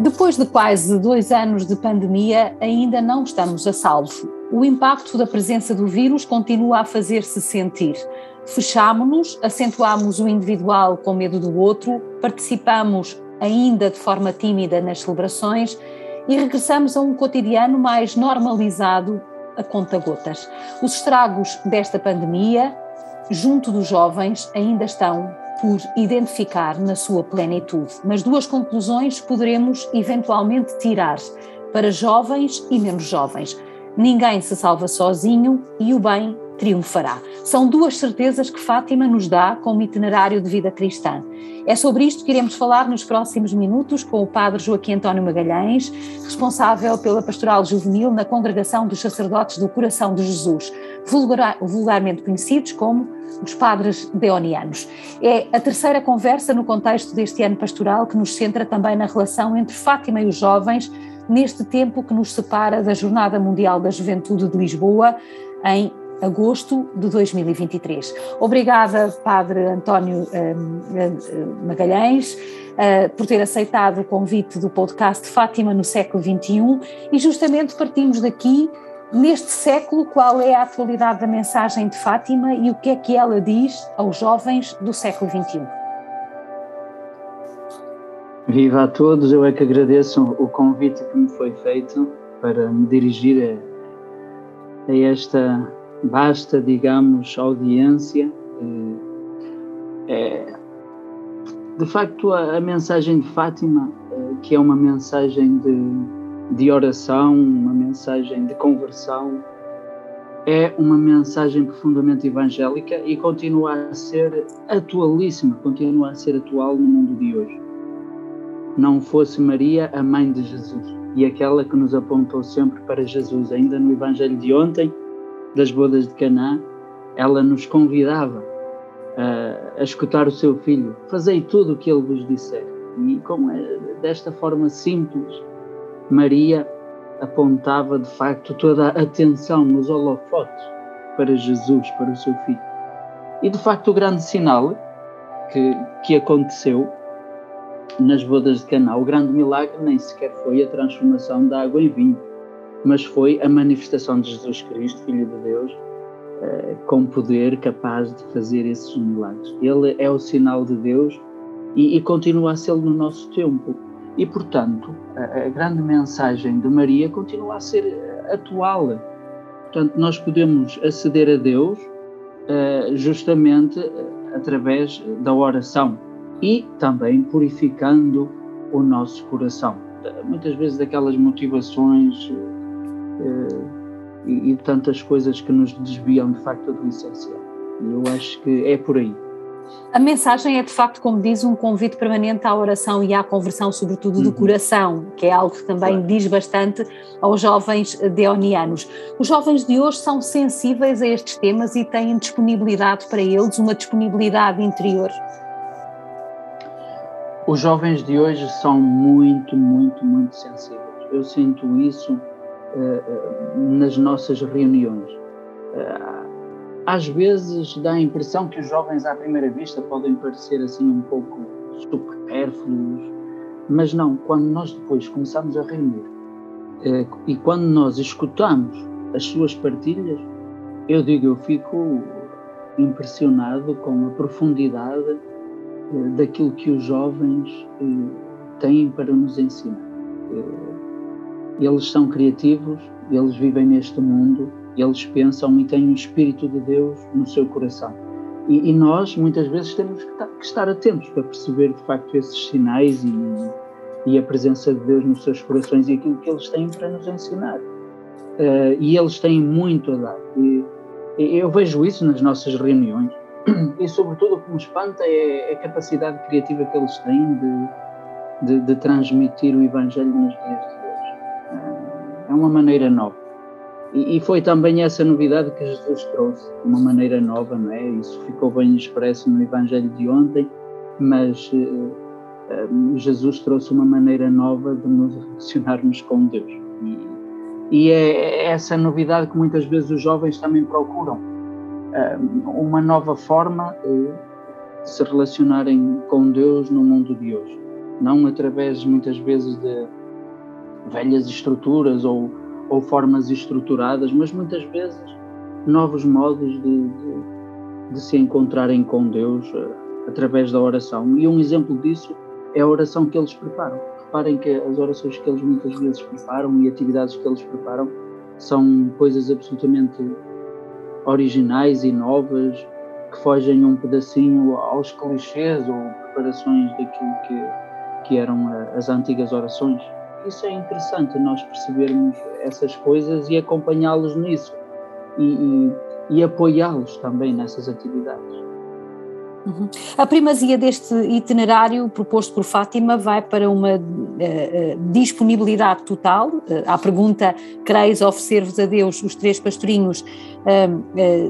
Depois de quase dois anos de pandemia, ainda não estamos a salvo. O impacto da presença do vírus continua a fazer-se sentir. Fechámonos, acentuamos o individual com medo do outro, participamos ainda de forma tímida nas celebrações e regressamos a um cotidiano mais normalizado a conta-gotas. Os estragos desta pandemia, junto dos jovens, ainda estão por identificar na sua plenitude, mas duas conclusões poderemos eventualmente tirar para jovens e menos jovens. Ninguém se salva sozinho e o bem triunfará. São duas certezas que Fátima nos dá como itinerário de vida cristã. É sobre isto que iremos falar nos próximos minutos com o Padre Joaquim António Magalhães, responsável pela pastoral juvenil na Congregação dos Sacerdotes do Coração de Jesus, vulgarmente conhecidos como os Padres Deonianos. É a terceira conversa no contexto deste ano pastoral que nos centra também na relação entre Fátima e os jovens neste tempo que nos separa da Jornada Mundial da Juventude de Lisboa em agosto de 2023. Obrigada, Padre António hum, hum, Magalhães, uh, por ter aceitado o convite do podcast Fátima no século XXI e justamente partimos daqui, neste século, qual é a atualidade da mensagem de Fátima e o que é que ela diz aos jovens do século XXI. Viva a todos, eu é que agradeço o convite que me foi feito para me dirigir a, a esta basta, digamos, audiência. É, de facto, a, a, mensagem de Fátima, é, que é uma mensagem de, de oração, uma mensagem de conversão, é uma mensagem profundamente evangélica e continua a ser atualíssima, continua a ser atual no mundo de hoje. Não fosse Maria a mãe de Jesus e aquela que nos apontou sempre para Jesus, ainda no Evangelho de ontem, das bodas de Caná, ela nos convidava a, a escutar o seu filho, fazei tudo o que ele vos disser. E é, desta forma simples, Maria apontava de facto toda a atenção, os holofotes para Jesus, para o seu filho. E de facto o grande sinal que, que aconteceu nas bodas de Caná, o grande milagre nem sequer foi a transformação da água em vinho, mas foi a manifestação de Jesus Cristo, Filho de Deus, eh, com poder capaz de fazer esses milagres. Ele é o sinal de Deus e, e continua a ser no nosso tempo. E, portanto, a, grande mensagem de Maria continua a ser atual. Portanto, nós podemos aceder a Deus uh, justamente através da oração e também purificando o nosso coração. Muitas vezes daquelas motivações e, e tantas coisas que nos desviam de facto do essencial. E eu acho que é por aí. A mensagem é de facto, como diz, um convite permanente à oração e à conversão, sobretudo do uhum. coração, que é algo que também claro. diz bastante aos jovens deonianos. Os jovens de hoje são sensíveis a estes temas e têm disponibilidade para eles, uma disponibilidade interior. Os jovens de hoje são muito, muito, muito sensíveis. Eu sinto isso nas nossas reuniões. Uh, às vezes dá a impressão que os jovens à primeira vista podem parecer assim um pouco supérfluos, mas não, quando nós depois começamos a reunir e quando nós escutamos as suas partilhas, eu digo, eu fico impressionado com a profundidade daquilo que os jovens têm para nos ensinar eles são criativos, eles vivem neste mundo, eles pensam e têm o Espírito de Deus no seu coração. E, e nós, muitas vezes, temos que estar atentos para perceber, de facto, esses sinais e, e, a presença de Deus nos seus corações e aquilo que eles têm para nos ensinar. Uh, e eles têm muito a dar. E, eu vejo isso nas nossas reuniões. E, sobretudo, o que me espanta é a capacidade criativa que eles têm de, de, de transmitir o Evangelho nos dias de é uma maneira nova. E, e, foi também essa novidade que Jesus trouxe, uma maneira nova, não é? Isso ficou bem expresso no Evangelho de ontem, mas uh, Jesus trouxe uma maneira nova de nos relacionarmos com Deus. E, e é essa novidade que muitas vezes os jovens também procuram, uh, uma nova forma de se relacionarem com Deus no mundo de hoje. não através muitas vezes de velhas estruturas ou, ou formas estruturadas, mas muitas vezes novos modos de, de, de se encontrarem com Deus uh, através da oração. E um exemplo disso é a oração que eles preparam. Reparem que as orações que eles muitas vezes preparam e atividades que eles preparam são coisas absolutamente originais e novas, que fogem um pedacinho aos clichês ou preparações daquilo que, que eram as antigas orações. Isso é interessante, nós percebermos essas coisas e acompanhá-los nisso e, e, e apoiá-los também nessas atividades. Uhum. A primazia deste itinerário proposto por Fátima vai para uma uh, uh, disponibilidade total. Uh, à pergunta: quereis oferecer-vos a Deus? Os três pastorinhos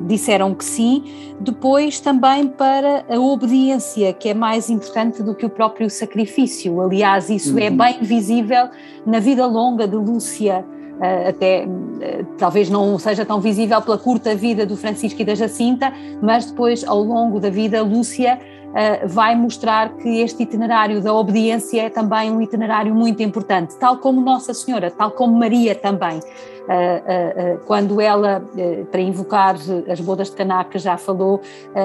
disseram que sim. Depois, também para a obediência, que é mais importante do que o próprio sacrifício. Aliás, isso é uhum. é bem visível na vida longa de Lúcia. Eh, até eh, talvez não seja tão visível pela curta vida do Francisco e da Jacinta, mas depois, ao longo da vida, Lúcia vai mostrar que este itinerário da obediência é também um itinerário muito importante, tal como Nossa Senhora, tal como Maria também. Uh, uh, quando ela, para invocar as bodas de Caná, que já falou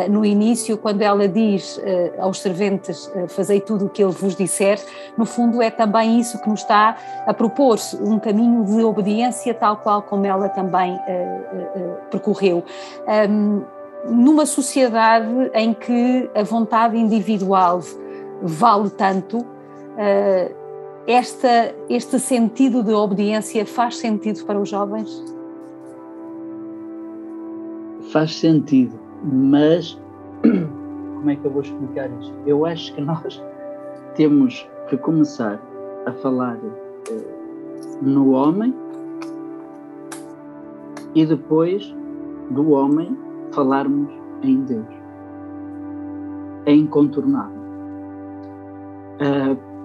no início, quando ela diz aos serventes: Fazei tudo o que ele vos disser, no fundo é também isso que nos está a propor um caminho de obediência, tal qual como ela também percorreu. Um, numa sociedade em que a vontade individual vale tanto, eh, esta, este sentido de obediência faz sentido para os jovens? Faz sentido, mas como é que eu vou explicar isto? Eu acho que nós temos que começar a falar eh, no homem e depois do homem falarmos em Deus. É incontornável. Uh,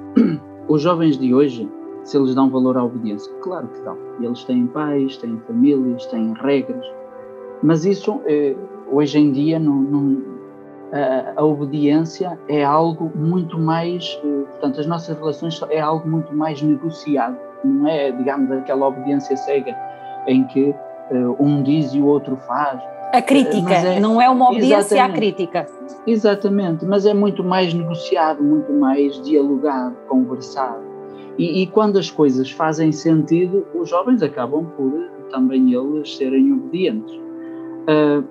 os jovens de hoje, se eles dão valor à obediência, claro que dão. Eles têm pais, têm famílias, têm regras, mas isso eh, hoje em dia não, não, a, a, obediência é algo muito mais, eh, portanto, as nossas relações é algo muito mais negociado, não é, digamos, aquela obediência cega em que uh, um diz e o outro faz, a crítica, é, não é uma obediência à crítica. Exatamente, mas é muito mais negociado, muito mais dialogado, conversado. E, e, quando as coisas fazem sentido, os jovens acabam por também eles serem obedientes. Uh,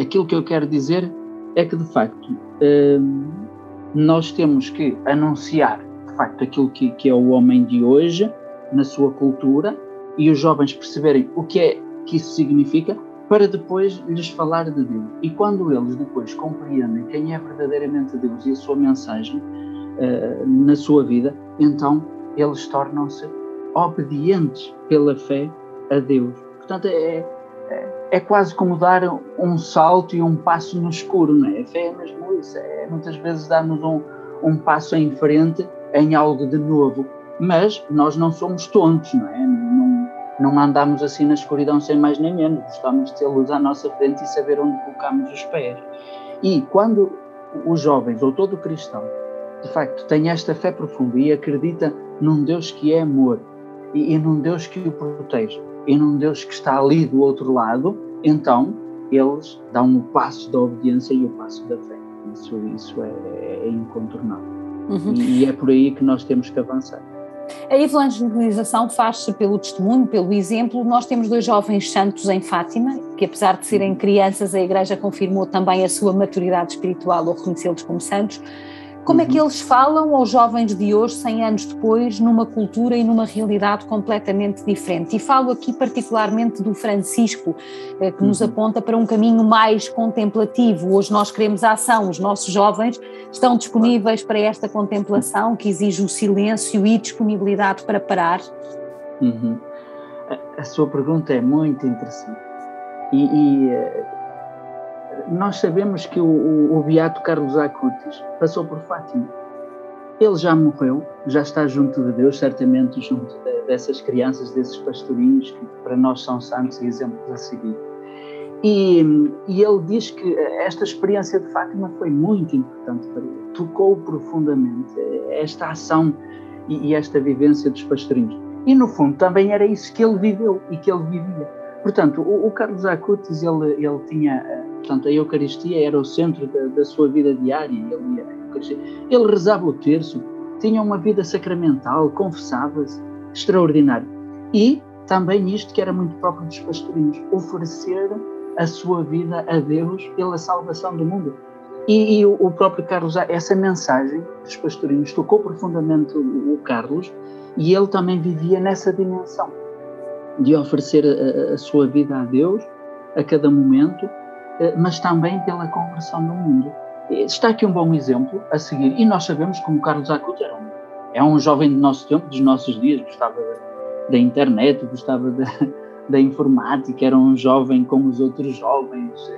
aquilo que eu quero dizer é que, de facto, uh, nós temos que anunciar, de facto, aquilo que, que é o homem de hoje, na sua cultura, e os jovens perceberem o que é que isso significa, para depois lhes falar de Deus. E quando eles depois compreendem quem é verdadeiramente Deus e a sua mensagem uh, na sua vida, então eles tornam-se obedientes pela fé a Deus. Portanto, é, é, é, quase como dar um salto e um passo no escuro, não é? A fé é mesmo isso, é muitas vezes darmos um, um passo em frente em algo de novo, mas nós não somos tontos, não é? Não andamos assim na escuridão sem mais nem menos, gostamos de ter luz à nossa frente e saber onde colocamos os pés. E quando os jovens, ou todo cristão, de facto tem esta fé profunda e acredita num Deus que é amor e, e num Deus que o protege e num Deus que está ali do outro lado, então eles dão o passo da obediência e o passo da fé. Isso, isso é, é incontornável. Uhum. E, e é por aí que nós temos que avançar. A evangelização faz-se pelo testemunho, pelo exemplo. Nós temos dois jovens santos em Fátima, que apesar de serem crianças, a Igreja confirmou também a sua maturidade espiritual ao reconhecê-los como santos. Como é que uhum. eles falam aos jovens de hoje, 100 anos depois, numa cultura e numa realidade completamente diferente? E falo aqui particularmente do Francisco, eh, que nos uhum. aponta para um caminho mais contemplativo. Hoje nós queremos a ação, os nossos jovens estão disponíveis para esta contemplação que exige o silêncio e disponibilidade para parar? Uhum. A, a, sua pergunta é muito interessante. E, e eh, nós sabemos que o, o, o Beato Carlos Acutis passou por Fátima. Ele já morreu, já está junto de Deus, certamente junto de, dessas crianças, desses pastorinhos que para nós são santos e exemplos a seguir. E, e, ele diz que esta experiência de Fátima foi muito importante para ele, tocou profundamente esta ação e, e esta vivência dos pastorinhos. E no fundo também era isso que ele viveu e que ele vivia. Portanto, o, o Carlos Acutis, ele, ele tinha, portanto, a Eucaristia era o centro da, da sua vida diária, ele, ele rezava o terço, tinha uma vida sacramental, confessava-se, extraordinário. E também isto que era muito próprio dos pastorinhos, oferecer a sua vida a Deus pela salvação do mundo. E, e o, o, próprio Carlos, essa mensagem dos pastorinhos tocou profundamente o, o, Carlos e ele também vivia nessa dimensão de oferecer a, a sua vida a Deus a cada momento, mas também pela conversão do mundo. Está aqui um bom exemplo a seguir, e nós sabemos como Carlos Acuto era um, é um jovem do nosso tempo, dos nossos dias, gostava da internet, gostava da, da informática, era um jovem como os outros jovens.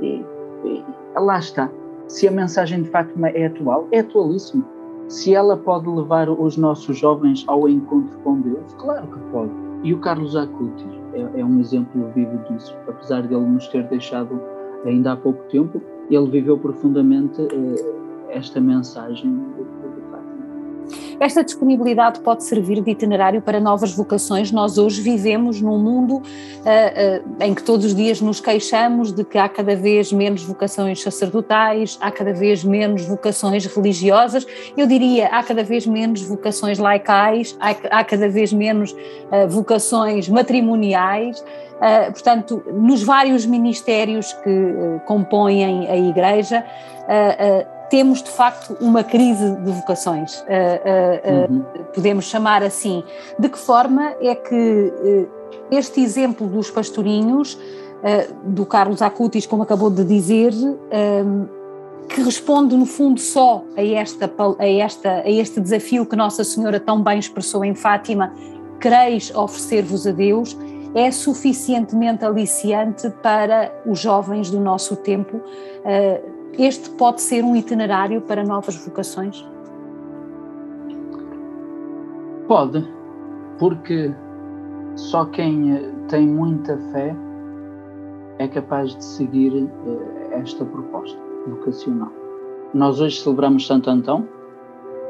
E, e, lá está. Se a mensagem de Fátima é atual, é atualíssima. Se ela pode levar os nossos jovens ao encontro com Deus, claro que pode. E o Carlos Acutis é, é um exemplo vivo disso. Apesar de ele nos ter deixado ainda há pouco tempo, ele viveu profundamente eh, esta mensagem esta disponibilidade pode servir de itinerário para novas vocações. Nós hoje vivemos num mundo uh, uh, em que todos os dias nos queixamos de que há cada vez menos vocações sacerdotais, há cada vez menos vocações religiosas, eu diria há cada vez menos vocações laicais, há, há cada vez menos uh, vocações matrimoniais. Uh, portanto, nos vários ministérios que uh, compõem a Igreja, uh, temos de facto uma crise de vocações, uh, uh, uhum. podemos chamar assim. De que forma é que este exemplo dos pastorinhos, do Carlos Acutis, como acabou de dizer, que responde no fundo só a, esta, a, esta, a este desafio que Nossa Senhora tão bem expressou em Fátima, quereis oferecer-vos a Deus, é suficientemente aliciante para os jovens do nosso tempo este pode ser um itinerário para novas vocações? Pode, porque só quem eh, tem muita fé é capaz de seguir eh, esta proposta vocacional. Nós hoje celebramos Santo Antão,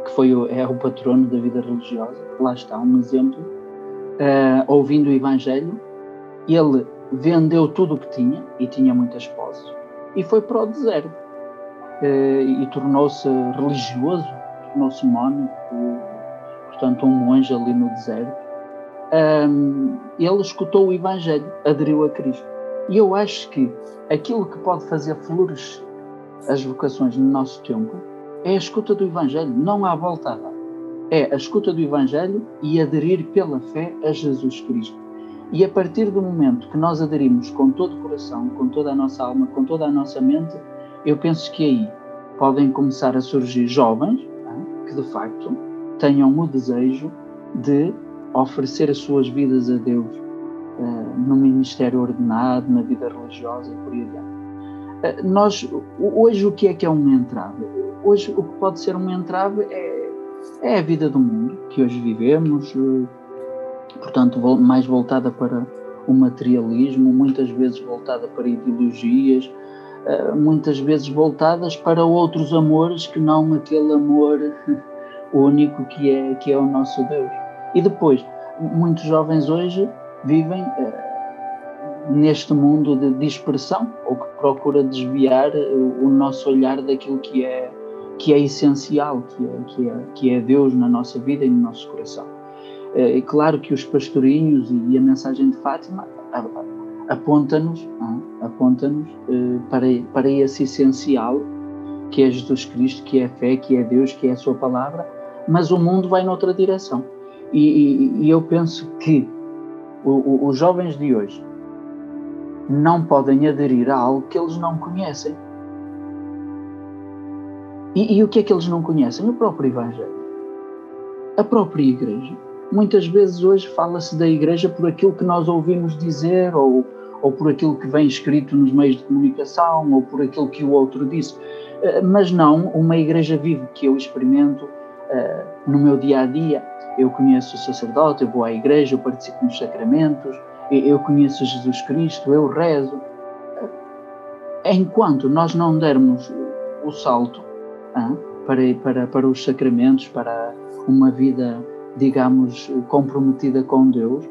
que foi o, é o patrono da vida religiosa. Lá está um exemplo. Uh, ouvindo o Evangelho, ele vendeu tudo o que tinha e tinha muitas posses e foi para o deserto e tornou-se religioso, tornou-se mónico, portanto, um monge ali no deserto. Um, ele escutou o Evangelho, aderiu a Cristo. E eu acho que aquilo que pode fazer florescer as vocações no nosso tempo é a escuta do Evangelho, não há volta a dar. É a escuta do Evangelho e aderir pela fé a Jesus Cristo. E a partir do momento que nós aderimos com todo o coração, com toda a nossa alma, com toda a nossa mente, eu penso que aí podem começar a surgir jovens é? que de facto tenham o desejo de oferecer as suas vidas a Deus uh, no ministério ordenado, na vida religiosa e por aí adiante. Uh, nós, hoje, o que é que é uma entrave? Hoje, o que pode ser uma entrave é, é a vida do mundo que hoje vivemos, uh, portanto, mais voltada para o materialismo, muitas vezes voltada para ideologias, eh, muitas vezes voltadas para outros amores que não aquele amor único que é, que é o nosso Deus. E depois, muitos jovens hoje vivem uh, neste mundo de dispersão, ou que procura desviar o, o nosso olhar daquilo que é, que é essencial, que é, que, é, que é Deus na nossa vida e no nosso coração. É claro que os pastorinhos e a mensagem de Fátima aponta-nos aponta-nos uh, para, para esse essencial que é Jesus Cristo, que é a fé, que é Deus, que é a sua palavra, mas o mundo vai noutra direção. E, e, e eu penso que o, o, os jovens de hoje não podem aderir a algo que eles não conhecem. E, e o que é que eles não conhecem? O próprio Evangelho. A própria Igreja muitas vezes hoje fala-se da igreja por aquilo que nós ouvimos dizer ou, ou por aquilo que vem escrito nos meios de comunicação ou por aquilo que o outro disse, eh, mas não uma igreja viva que eu experimento uh, no meu dia a dia. Eu conheço o sacerdote, eu vou à igreja, eu participo nos sacramentos, eu conheço Jesus Cristo, eu rezo. enquanto nós não dermos o salto para, para, para os sacramentos, para uma vida, digamos, comprometida com Deus,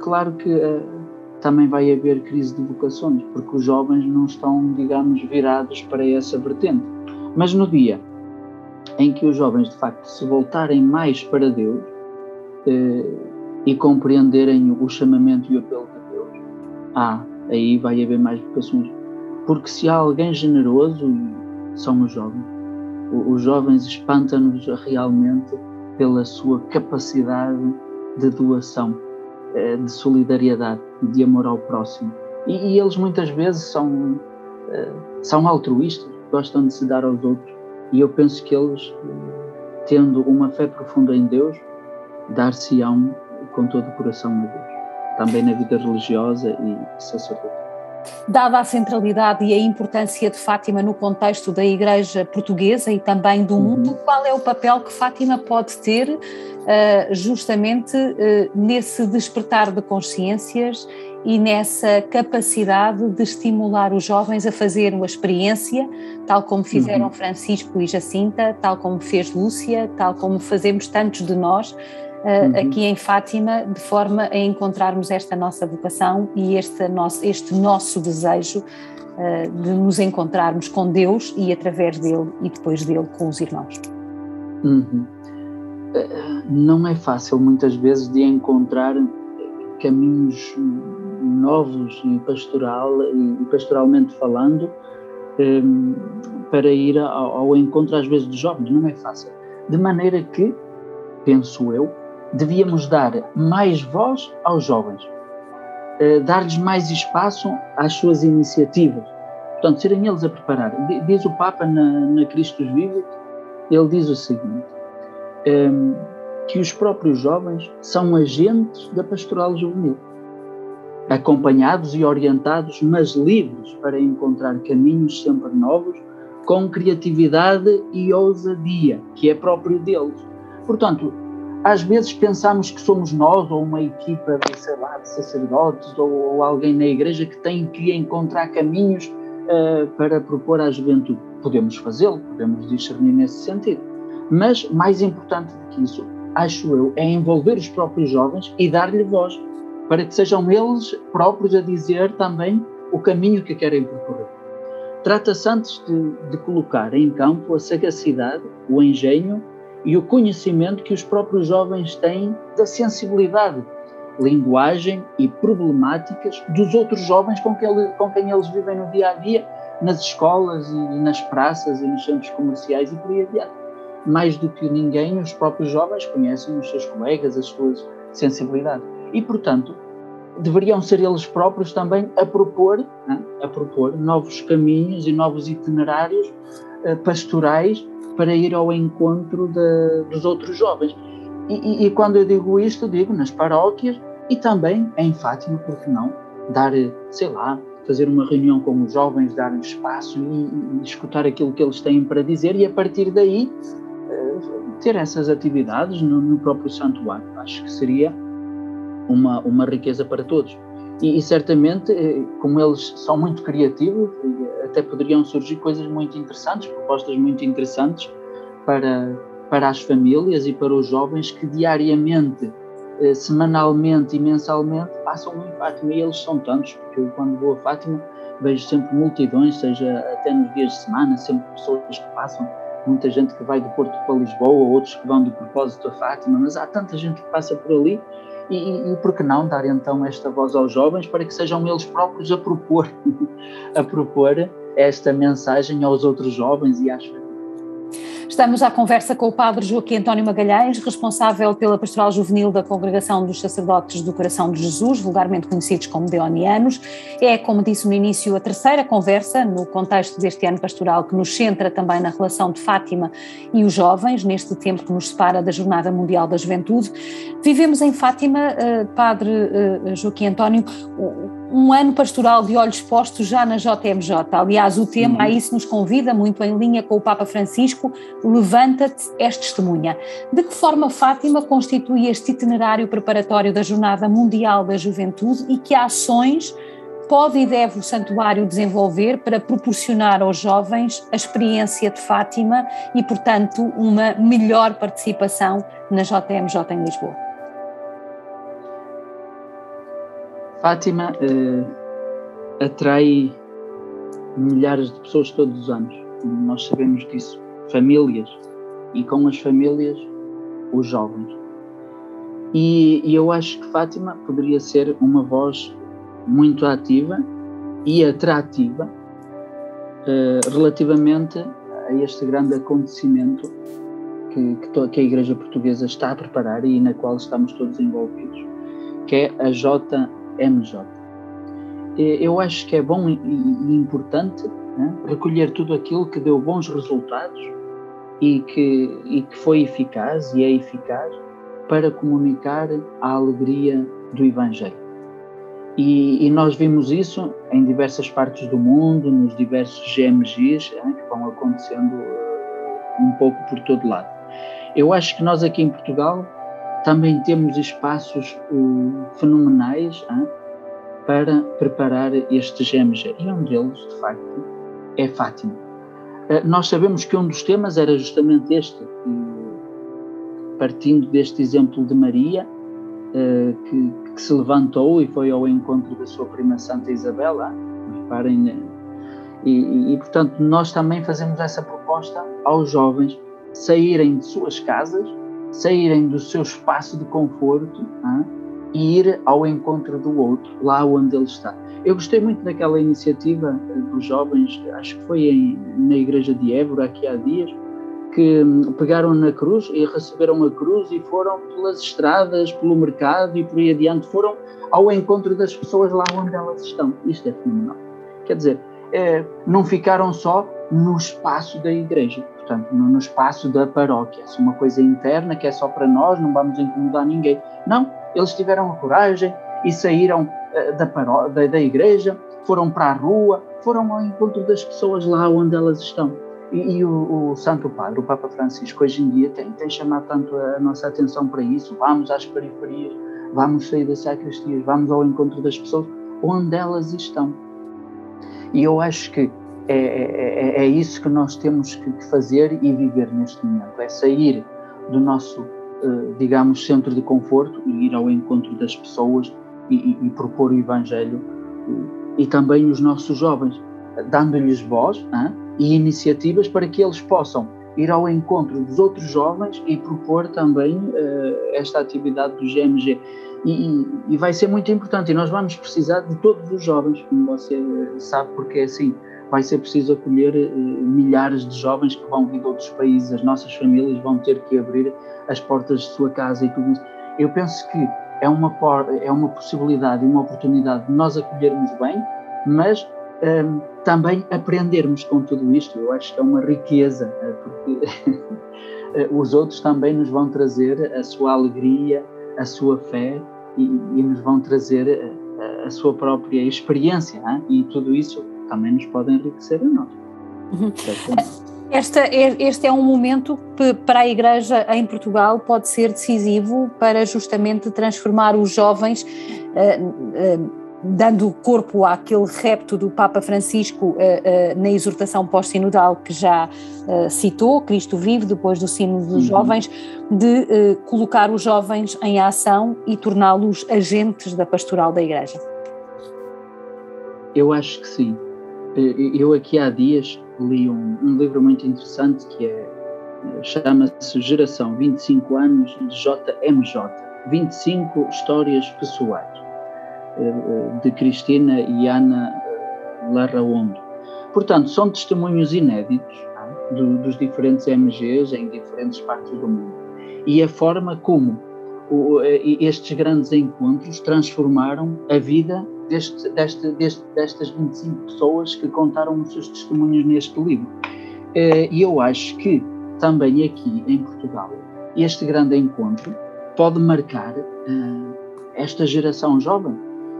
claro que também vai haver crise de vocações, porque os jovens não estão, digamos, virados para essa vertente. Mas no dia em que os jovens, de facto, se voltarem mais para Deus eh, e compreenderem o chamamento e o apelo de Deus, ah, aí vai haver mais vocações. Porque se há alguém generoso, são os jovens. Os jovens espantam-nos realmente pela sua capacidade de doação, de solidariedade, de amor ao próximo. E, e eles muitas vezes são, eh, são altruístas, gostam de se dar aos outros. E eu penso que eles, tendo uma fé profunda em Deus, dar-se-ão com todo o coração a Deus, também na vida religiosa e sacerdotal. Dada a centralidade e a importância de Fátima no contexto da Igreja portuguesa e também do uhum. mundo, qual é o papel que Fátima pode ter uh, justamente uh, nesse despertar de consciências e nessa capacidade de estimular os jovens a fazer uma experiência, tal como fizeram uhum. Francisco e Jacinta, tal como fez Lúcia, tal como fazemos tantos de nós uhum. aqui em Fátima, de forma a encontrarmos esta nossa vocação e este nosso, este nosso desejo uh, de nos encontrarmos com Deus e através dele e depois dele com os irmãos. Uhum. Eh, não é fácil muitas vezes de encontrar caminhos novos e pastoral e pastoralmente falando um, para ir ao, encontro às vezes dos jovens não é fácil de maneira que penso eu devíamos dar mais voz aos jovens uh, dar-lhes mais espaço às suas iniciativas portanto serem eles a preparar diz o Papa na, na Cristos Vivo ele diz o seguinte um, que os próprios jovens são agentes da pastoral juvenil acompanhados e orientados, mas livres para encontrar caminhos sempre novos, com criatividade e ousadia, que é próprio deles. Portanto, às vezes pensamos que somos nós ou uma equipa de, sei lá, de sacerdotes ou, ou alguém na igreja que tem que encontrar caminhos uh, para propor à juventude. Podemos fazê-lo, podemos discernir nesse sentido. Mas, mais importante do que isso, acho eu, é envolver os próprios jovens e dar-lhe voz para que sejam eles próprios a dizer também o caminho que querem percorrer. Trata-se antes de, de, colocar em campo a sagacidade, o engenho e o conhecimento que os próprios jovens têm da sensibilidade, linguagem e problemáticas dos outros jovens com, que ele, com quem eles vivem no dia a dia, nas escolas e nas praças e nos centros comerciais e por aí adiante. Mais do que ninguém, os próprios jovens conhecem os seus colegas, as suas sensibilidades e, portanto, deveriam ser eles próprios também a propor, né, a propor novos caminhos e novos itinerários uh, pastorais para ir ao encontro de, dos outros jovens. E, e, e, quando eu digo isto, digo nas paróquias e também em Fátima, porque não? Dar, sei lá, fazer uma reunião com os jovens, dar espaço e, e escutar aquilo que eles têm para dizer e a partir daí uh, ter essas atividades no, no próprio santuário. Acho que seria uma, uma riqueza para todos. E, e, certamente, eh, como eles são muito criativos, até poderiam surgir coisas muito interessantes, propostas muito interessantes para, para as famílias e para os jovens que diariamente, eh, semanalmente e mensalmente passam em Fátima. E eles são tantos, porque eu, quando vou a Fátima, vejo sempre multidões, seja até nos dias de semana, sempre pessoas que passam. Muita gente que vai do Porto para Lisboa, outros que vão de propósito a Fátima, mas há tanta gente que passa por ali e, e por que não dar então esta voz aos jovens para que sejam eles próprios a propor, a propor esta mensagem aos outros jovens e às famílias. Estamos à conversa com o Padre Joaquim António Magalhães, responsável pela Pastoral Juvenil da Congregação dos Sacerdotes do Coração de Jesus, vulgarmente conhecidos como Deonianos. É, como disse no início, a terceira conversa no contexto deste ano pastoral que nos centra também na relação de Fátima e os jovens, neste tempo que nos separa da Jornada Mundial da Juventude. Vivemos em Fátima, eh, Padre eh, Joaquim António, um ano pastoral de olhos postos já na JMJ. Aliás, o tema a isso nos convida, muito em linha com o Papa Francisco, Levanta-te, és testemunha. De que forma Fátima constitui este itinerário preparatório da Jornada Mundial da Juventude e que ações pode e deve o santuário desenvolver para proporcionar aos jovens a experiência de Fátima e, portanto, uma melhor participação na JMJ em Lisboa? Fátima uh, atrai milhares de pessoas todos os anos, nós sabemos disso. Famílias, e com as famílias, os jovens. E, e eu acho que Fátima poderia ser uma voz muito ativa e atrativa uh, relativamente a este grande acontecimento que, que, que, a Igreja Portuguesa está a preparar e na qual estamos todos envolvidos, que é a JMJ. Eu acho que é bom e, importante né, recolher tudo aquilo que deu bons resultados e que, e que foi eficaz e é eficaz para comunicar a alegria do Evangelho. E, e, nós vimos isso em diversas partes do mundo, nos diversos GMGs hein, que vão acontecendo uh, um pouco por todo lado. Eu acho que nós aqui em Portugal também temos espaços fenomenais para preparar este GMG. E um deles, de facto, é Fátima. Uh, nós sabemos que um dos temas era justamente este, partindo deste exemplo de Maria, uh, que, que, se levantou e foi ao encontro da sua prima Santa Isabela, reparem, né? e, e, e, portanto nós também fazemos essa proposta aos jovens saírem de suas casas, saírem do seu espaço de conforto e ir ao encontro do outro, lá onde ele está. Eu gostei muito daquela iniciativa eh, dos jovens, acho que foi em, na igreja de Évora, aqui há dias, que pegaram na cruz e receberam a cruz e foram pelas estradas, pelo mercado e por aí adiante, foram ao encontro das pessoas lá onde elas estão. Isto é fenomenal. Quer dizer, é, não ficaram só no espaço da igreja, portanto, no, espaço da paróquia, é uma coisa interna que é só para nós, não vamos incomodar ninguém. Não, eles tiveram a coragem e saíram é, da, paró da, da igreja, foram para a rua, foram ao encontro das pessoas lá onde elas estão. E, e o, o, Santo Padre, o Papa Francisco, hoje em dia tem, tem chamado tanto a nossa atenção para isso. Vamos às periferias, vamos sair das sacristias, vamos ao encontro das pessoas onde elas estão. E eu acho que é, é, é, é isso que nós temos que fazer e viver neste momento: é sair do nosso, eh, digamos, centro de conforto e ir ao encontro das pessoas e, e, e propor o Evangelho e, e também os nossos jovens, dando-lhes voz. E iniciativas para que eles possam ir ao encontro dos outros jovens e propor também uh, esta atividade do GMG. E, e, vai ser muito importante, e nós vamos precisar de todos os jovens, como você sabe, porque é assim, vai ser preciso acolher uh, milhares de jovens que vão vir de outros países, as nossas famílias vão ter que abrir as portas de sua casa e tudo isso. Eu penso que é uma, é uma possibilidade e uma oportunidade de nós acolhermos bem, mas um, também aprendermos com tudo isto. Eu acho que é uma riqueza, eh, porque os outros também nos vão trazer a sua alegria, a sua fé e, e nos vão trazer a, eh, a sua própria experiência. E tudo isso também nos pode enriquecer a nós. Uhum. Esta, este é um momento que para a Igreja em Portugal pode ser decisivo para justamente transformar os jovens. Uh, uh, dando corpo àquele repto do Papa Francisco uh, uh, na exortação pós-sinodal que já uh, citou, Cristo vive, depois do sino dos uhum. jovens, de colocar os jovens em ação e torná-los agentes da pastoral da Igreja? Eu acho que sim. Eu aqui há dias li um, um livro muito interessante que é chama-se Geração 25 anos de JMJ, 25 histórias pessoais eh, de Cristina e Ana eh, Larraondo. Portanto, são testemunhos inéditos é? do, dos diferentes MGs em diferentes partes do mundo. E a forma como o, eh, estes grandes encontros transformaram a vida deste, deste, deste, destas 25 pessoas que contaram os seus testemunhos neste livro. E eu acho que também aqui em Portugal, este grande encontro pode marcar esta geração jovem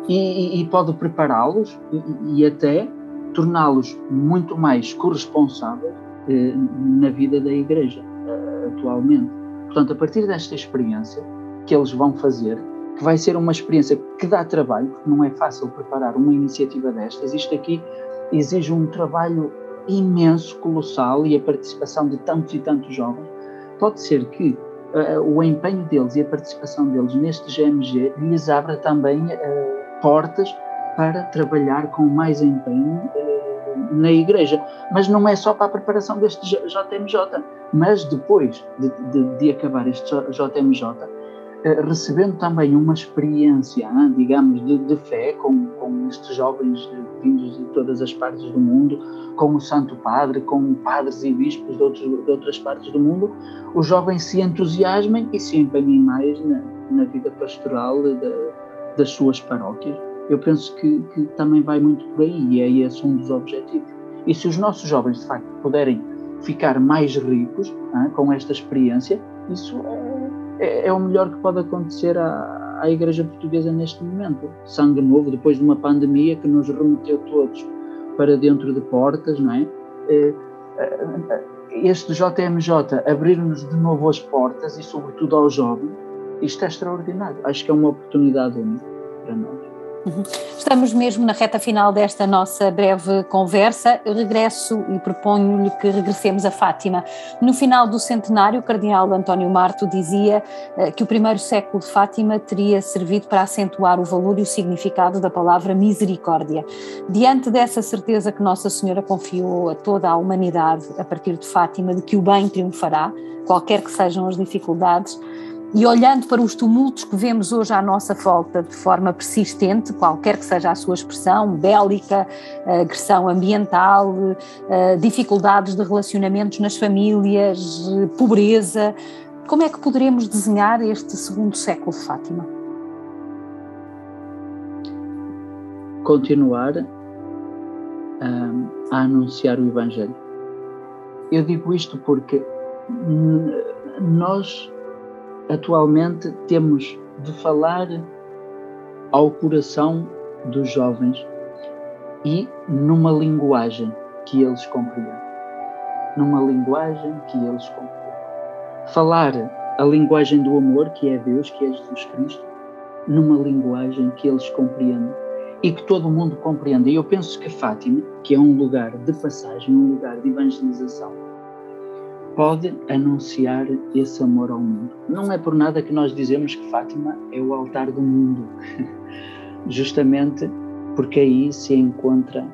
e, e pode prepará-los e, e, até torná-los muito mais corresponsáveis eh, na vida da Igreja eh, atualmente. Portanto, a partir desta experiência que eles vão fazer, que vai ser uma experiência que dá trabalho, porque não é fácil preparar uma iniciativa destas. Isto aqui exige um trabalho imenso, colossal e a participação de tantos e tantos jovens. Pode ser que uh, o empenho deles e a participação deles neste GMG lhes abra também uh, portas para trabalhar com mais empenho uh, na igreja. Mas não é só para a preparação deste JMJ, mas depois de, de, de acabar este JMJ, recebendo também uma experiência, digamos, de, de fé com, com estes jovens vindos de todas as partes do mundo, com o Santo Padre, com padres e bispos de, outros, de outras partes do mundo, os jovens se entusiasmem e se empenhem mais na, na vida pastoral de, das suas paróquias. Eu penso que, que, também vai muito por aí e é esse um dos objetivos. E se os nossos jovens, de facto, puderem ficar mais ricos com esta experiência, isso é, é, é, o melhor que pode acontecer à, à Igreja Portuguesa neste momento. Sangue novo, depois de uma pandemia que nos remeteu todos para dentro de portas, não é? Eh, eh, este JMJ abrir-nos de novo as portas e, sobretudo, aos jovens, isto é extraordinário. Acho que é uma oportunidade única para nós. Uhum. Estamos mesmo na reta final desta nossa breve conversa. Eu regresso e proponho-lhe que regressemos a Fátima. No final do centenário, o cardeal António Marto dizia eh, que o primeiro século de Fátima teria servido para acentuar o valor e o significado da palavra misericórdia. Diante dessa certeza que Nossa Senhora confiou a toda a humanidade a partir de Fátima de que o bem triunfará, qualquer que sejam as dificuldades, e olhando para os tumultos que vemos hoje à nossa volta de forma persistente, qualquer que seja a sua expressão, bélica, agressão ambiental, eh, dificuldades de relacionamentos nas famílias, pobreza, como é que poderemos desenhar este segundo século Fátima? Continuar a, a anunciar o Evangelho. Eu digo isto porque nós atualmente temos de falar ao coração dos jovens e numa linguagem que eles compreendem. Numa linguagem que eles compreendem. Falar a linguagem do amor, que é Deus, que é Jesus Cristo, numa linguagem que eles compreendem e que todo mundo compreende. E eu penso que Fátima, que é um lugar de passagem, um lugar de evangelização, pode anunciar esse amor ao mundo. Não é por nada que nós dizemos que Fátima é o altar do mundo, justamente porque aí se encontra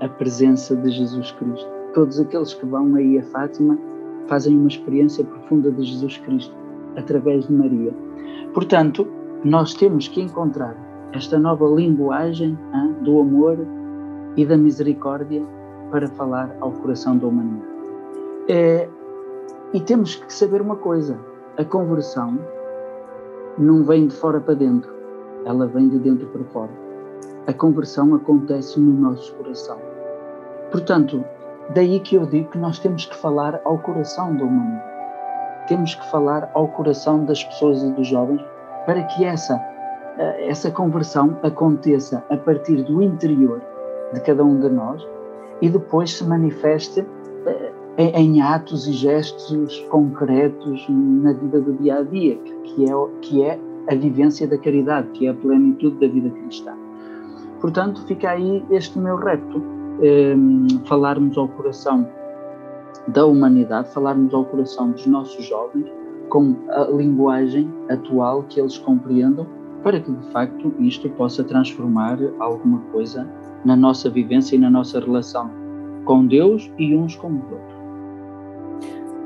a presença de Jesus Cristo. Todos aqueles que vão aí a Fátima fazem uma experiência profunda de Jesus Cristo através de Maria. Portanto, nós temos que encontrar esta nova linguagem hein, do amor e da misericórdia para falar ao coração da humanidade. É, e temos que saber uma coisa: a conversão não vem de fora para dentro, ela vem de dentro para fora. A conversão acontece no nosso coração. Portanto, daí que eu digo que nós temos que falar ao coração da humanidade. Temos que falar ao coração das pessoas e dos jovens para que essa, eh, essa conversão aconteça a partir do interior de cada um de nós e depois se manifeste em atos e gestos concretos na vida do dia a dia, que é, que é a vivência da caridade, que é a plenitude da vida cristã. Portanto, fica aí este meu repto: um, falarmos ao coração da humanidade, falarmos ao coração dos nossos jovens com a linguagem atual que eles compreendam, para que de facto isto possa transformar alguma coisa na nossa vivência e na nossa relação com Deus e uns com os outros.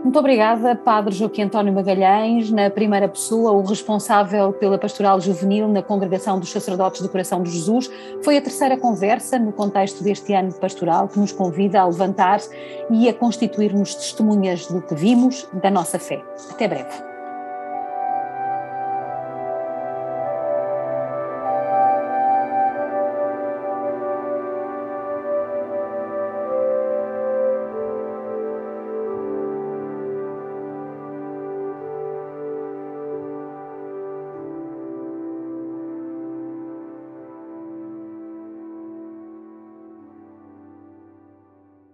Muito obrigada, Padre Joaquim António Magalhães, na primeira pessoa, o responsável pela pastoral juvenil na Congregação dos Sacerdotes do Coração de Jesus. Foi a terceira conversa no contexto deste ano pastoral que nos convida a levantar e a constituir-nos testemunhas do que vimos, da nossa fé. Até breve.